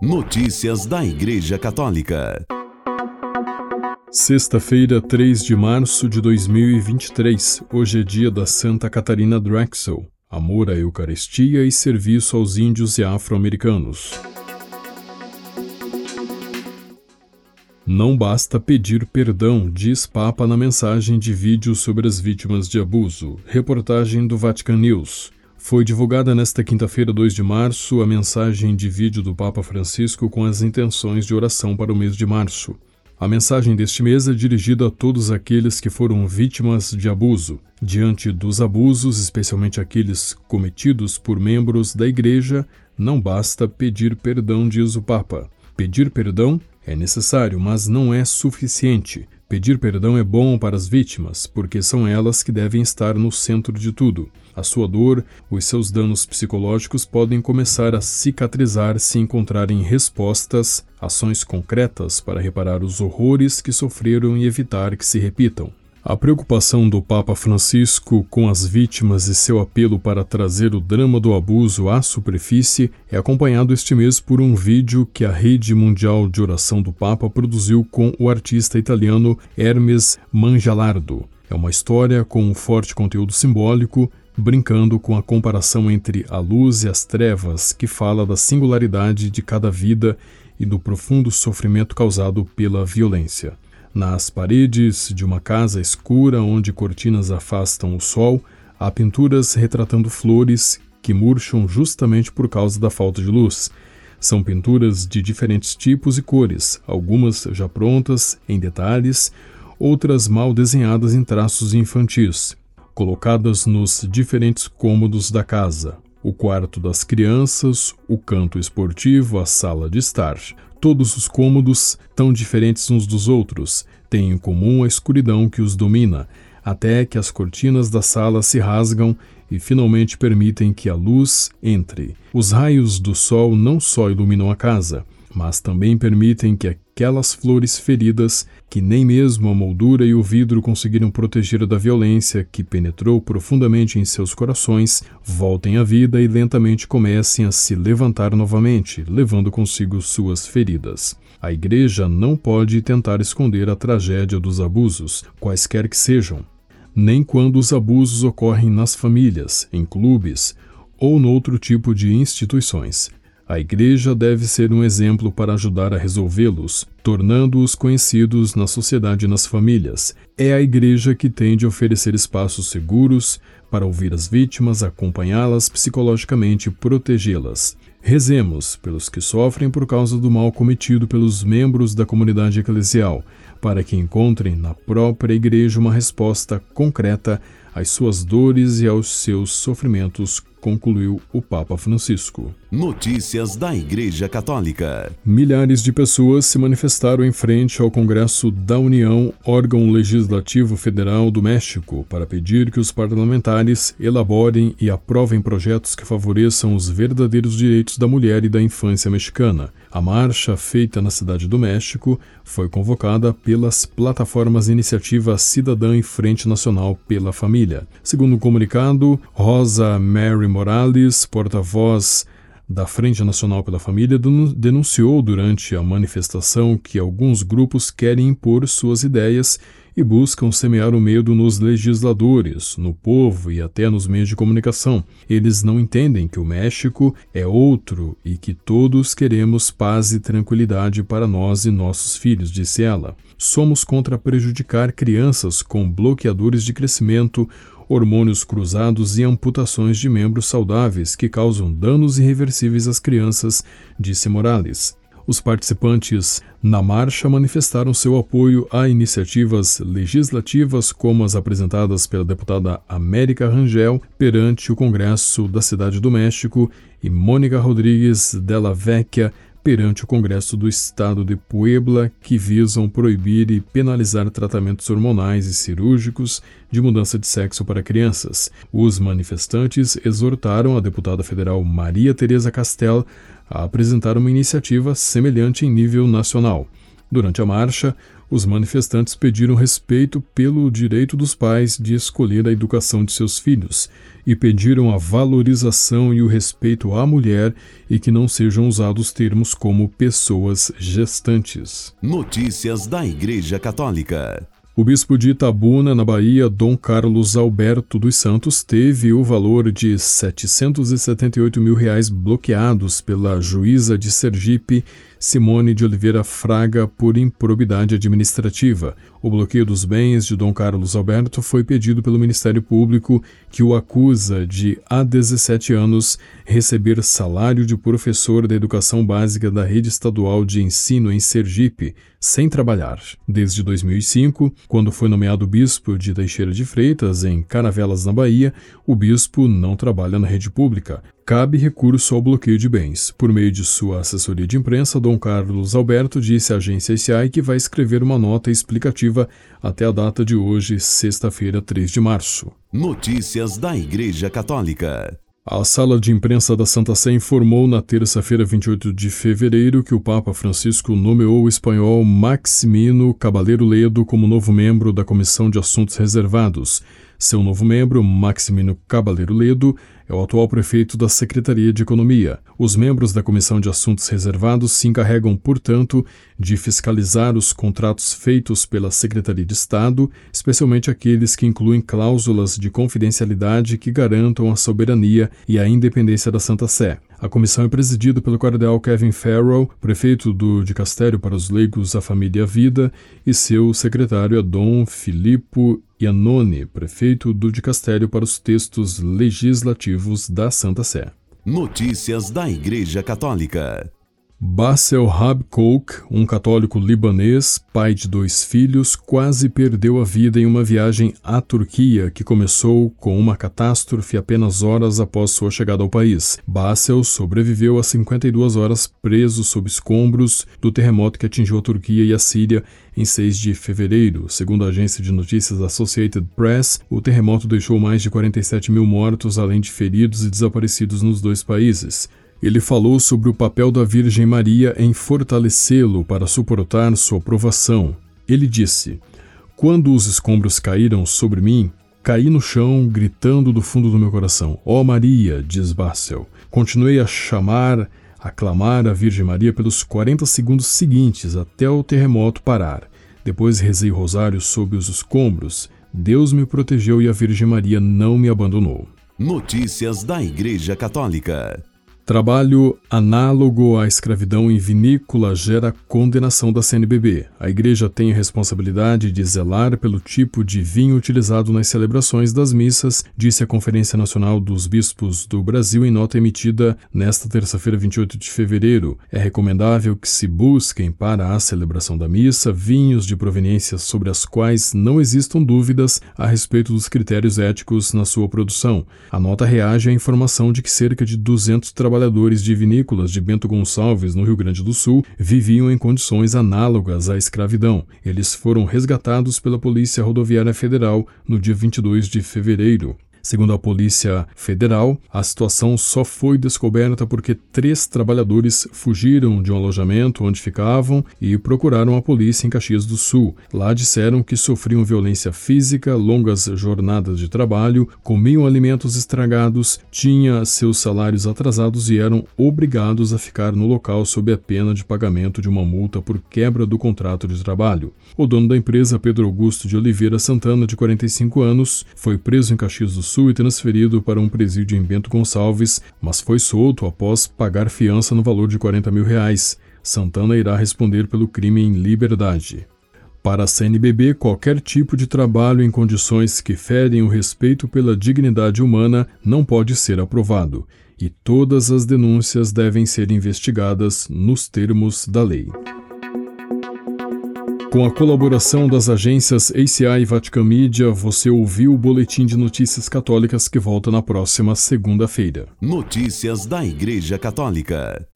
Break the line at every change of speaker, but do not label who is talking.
Notícias da Igreja Católica.
Sexta-feira, 3 de março de 2023. Hoje é dia da Santa Catarina Drexel. Amor à Eucaristia e serviço aos índios e afro-americanos. Não basta pedir perdão, diz Papa na mensagem de vídeo sobre as vítimas de abuso. Reportagem do Vatican News. Foi divulgada nesta quinta-feira, 2 de março, a mensagem de vídeo do Papa Francisco com as intenções de oração para o mês de março. A mensagem deste mês é dirigida a todos aqueles que foram vítimas de abuso. Diante dos abusos, especialmente aqueles cometidos por membros da Igreja, não basta pedir perdão, diz o Papa. Pedir perdão é necessário, mas não é suficiente. Pedir perdão é bom para as vítimas, porque são elas que devem estar no centro de tudo. A sua dor, os seus danos psicológicos podem começar a cicatrizar se encontrarem respostas, ações concretas para reparar os horrores que sofreram e evitar que se repitam. A preocupação do Papa Francisco com as vítimas e seu apelo para trazer o drama do abuso à superfície é acompanhado este mês por um vídeo que a Rede Mundial de Oração do Papa produziu com o artista italiano Hermes Mangialardo. É uma história com um forte conteúdo simbólico, brincando com a comparação entre a luz e as trevas, que fala da singularidade de cada vida e do profundo sofrimento causado pela violência. Nas paredes de uma casa escura onde cortinas afastam o sol, há pinturas retratando flores que murcham justamente por causa da falta de luz. São pinturas de diferentes tipos e cores, algumas já prontas em detalhes, outras mal desenhadas em traços infantis, colocadas nos diferentes cômodos da casa. O quarto das crianças, o canto esportivo, a sala de estar. Todos os cômodos, tão diferentes uns dos outros, têm em comum a escuridão que os domina, até que as cortinas da sala se rasgam e finalmente permitem que a luz entre. Os raios do sol não só iluminam a casa, mas também permitem que aquelas flores feridas, que nem mesmo a moldura e o vidro conseguiram proteger da violência que penetrou profundamente em seus corações, voltem à vida e lentamente comecem a se levantar novamente, levando consigo suas feridas. A Igreja não pode tentar esconder a tragédia dos abusos, quaisquer que sejam, nem quando os abusos ocorrem nas famílias, em clubes ou noutro tipo de instituições. A Igreja deve ser um exemplo para ajudar a resolvê-los, tornando-os conhecidos na sociedade e nas famílias. É a Igreja que tem de oferecer espaços seguros para ouvir as vítimas, acompanhá-las psicologicamente e protegê-las. Rezemos pelos que sofrem por causa do mal cometido pelos membros da comunidade eclesial, para que encontrem na própria Igreja uma resposta concreta às suas dores e aos seus sofrimentos concluiu o Papa Francisco.
Notícias da Igreja Católica.
Milhares de pessoas se manifestaram em frente ao Congresso da União, órgão legislativo federal do México, para pedir que os parlamentares elaborem e aprovem projetos que favoreçam os verdadeiros direitos da mulher e da infância mexicana. A marcha, feita na Cidade do México, foi convocada pelas plataformas Iniciativa Cidadã e Frente Nacional pela Família. Segundo o comunicado, Rosa Mary Morales, porta-voz da Frente Nacional pela Família, denunciou durante a manifestação que alguns grupos querem impor suas ideias e buscam semear o medo nos legisladores, no povo e até nos meios de comunicação. Eles não entendem que o México é outro e que todos queremos paz e tranquilidade para nós e nossos filhos, disse ela. Somos contra prejudicar crianças com bloqueadores de crescimento hormônios cruzados e amputações de membros saudáveis que causam danos irreversíveis às crianças, disse Morales. Os participantes na marcha manifestaram seu apoio a iniciativas legislativas como as apresentadas pela deputada América Rangel perante o Congresso da Cidade do México e Mônica Rodrigues Della Vecchia perante o Congresso do Estado de Puebla, que visam proibir e penalizar tratamentos hormonais e cirúrgicos de mudança de sexo para crianças. Os manifestantes exortaram a deputada federal Maria Tereza Castel a apresentar uma iniciativa semelhante em nível nacional. Durante a marcha, os manifestantes pediram respeito pelo direito dos pais de escolher a educação de seus filhos e pediram a valorização e o respeito à mulher e que não sejam usados termos como pessoas gestantes.
Notícias da Igreja Católica.
O bispo de Itabuna, na Bahia, Dom Carlos Alberto dos Santos, teve o valor de 778 mil reais bloqueados pela juíza de Sergipe, Simone de Oliveira Fraga, por improbidade administrativa. O bloqueio dos bens de Dom Carlos Alberto foi pedido pelo Ministério Público, que o acusa de, há 17 anos, receber salário de professor da educação básica da rede estadual de ensino em Sergipe, sem trabalhar. Desde 2005, quando foi nomeado bispo de Teixeira de Freitas, em Caravelas, na Bahia, o bispo não trabalha na rede pública cabe recurso ao bloqueio de bens. Por meio de sua assessoria de imprensa, Dom Carlos Alberto disse à agência SCI que vai escrever uma nota explicativa até a data de hoje, sexta-feira, 3 de março.
Notícias da Igreja Católica.
A sala de imprensa da Santa Sé informou na terça-feira, 28 de fevereiro, que o Papa Francisco nomeou o espanhol Maximino Cabaleiro Ledo como novo membro da Comissão de Assuntos Reservados. Seu novo membro, Maximino Cabaleiro Ledo, é o atual prefeito da Secretaria de Economia. Os membros da Comissão de Assuntos Reservados se encarregam, portanto, de fiscalizar os contratos feitos pela Secretaria de Estado, especialmente aqueles que incluem cláusulas de confidencialidade que garantam a soberania e a independência da Santa Sé. A comissão é presidida pelo cardeal Kevin Farrell, prefeito do Dicastério para os Leigos, a Família e a Vida, e seu secretário é Dom Filippo Iannone, prefeito do Dicastério para os Textos Legislativos da Santa Sé.
Notícias da Igreja Católica.
Bassel Habkouk, um católico libanês, pai de dois filhos, quase perdeu a vida em uma viagem à Turquia que começou com uma catástrofe apenas horas após sua chegada ao país. Bassel sobreviveu a 52 horas preso sob escombros do terremoto que atingiu a Turquia e a Síria em 6 de fevereiro. Segundo a agência de notícias Associated Press, o terremoto deixou mais de 47 mil mortos, além de feridos e desaparecidos nos dois países. Ele falou sobre o papel da Virgem Maria em fortalecê-lo para suportar sua provação. Ele disse: Quando os escombros caíram sobre mim, caí no chão, gritando do fundo do meu coração: Ó oh Maria, diz Barcel. Continuei a chamar, a clamar a Virgem Maria pelos 40 segundos seguintes até o terremoto parar. Depois rezei rosário sob os escombros. Deus me protegeu e a Virgem Maria não me abandonou.
Notícias da Igreja Católica.
Trabalho análogo à escravidão em vinícola gera condenação da CNBB. A Igreja tem a responsabilidade de zelar pelo tipo de vinho utilizado nas celebrações das missas, disse a Conferência Nacional dos Bispos do Brasil em nota emitida nesta terça-feira, 28 de fevereiro. É recomendável que se busquem para a celebração da missa vinhos de proveniência sobre as quais não existam dúvidas a respeito dos critérios éticos na sua produção. A nota reage à informação de que cerca de 200 trabalhadores trabalhadores de vinícolas de Bento Gonçalves, no Rio Grande do Sul, viviam em condições análogas à escravidão. Eles foram resgatados pela Polícia Rodoviária Federal no dia 22 de fevereiro. Segundo a Polícia Federal, a situação só foi descoberta porque três trabalhadores fugiram de um alojamento onde ficavam e procuraram a polícia em Caxias do Sul. Lá disseram que sofriam violência física, longas jornadas de trabalho, comiam alimentos estragados, tinham seus salários atrasados e eram obrigados a ficar no local sob a pena de pagamento de uma multa por quebra do contrato de trabalho. O dono da empresa, Pedro Augusto de Oliveira Santana, de 45 anos, foi preso em Caxias do Sul e transferido para um presídio em Bento Gonçalves, mas foi solto após pagar fiança no valor de 40 mil reais. Santana irá responder pelo crime em liberdade. Para a CNBB, qualquer tipo de trabalho em condições que ferem o respeito pela dignidade humana não pode ser aprovado, e todas as denúncias devem ser investigadas nos termos da lei. Com a colaboração das agências ACI e Vatican Media, você ouviu o Boletim de Notícias Católicas que volta na próxima segunda-feira.
Notícias da Igreja Católica.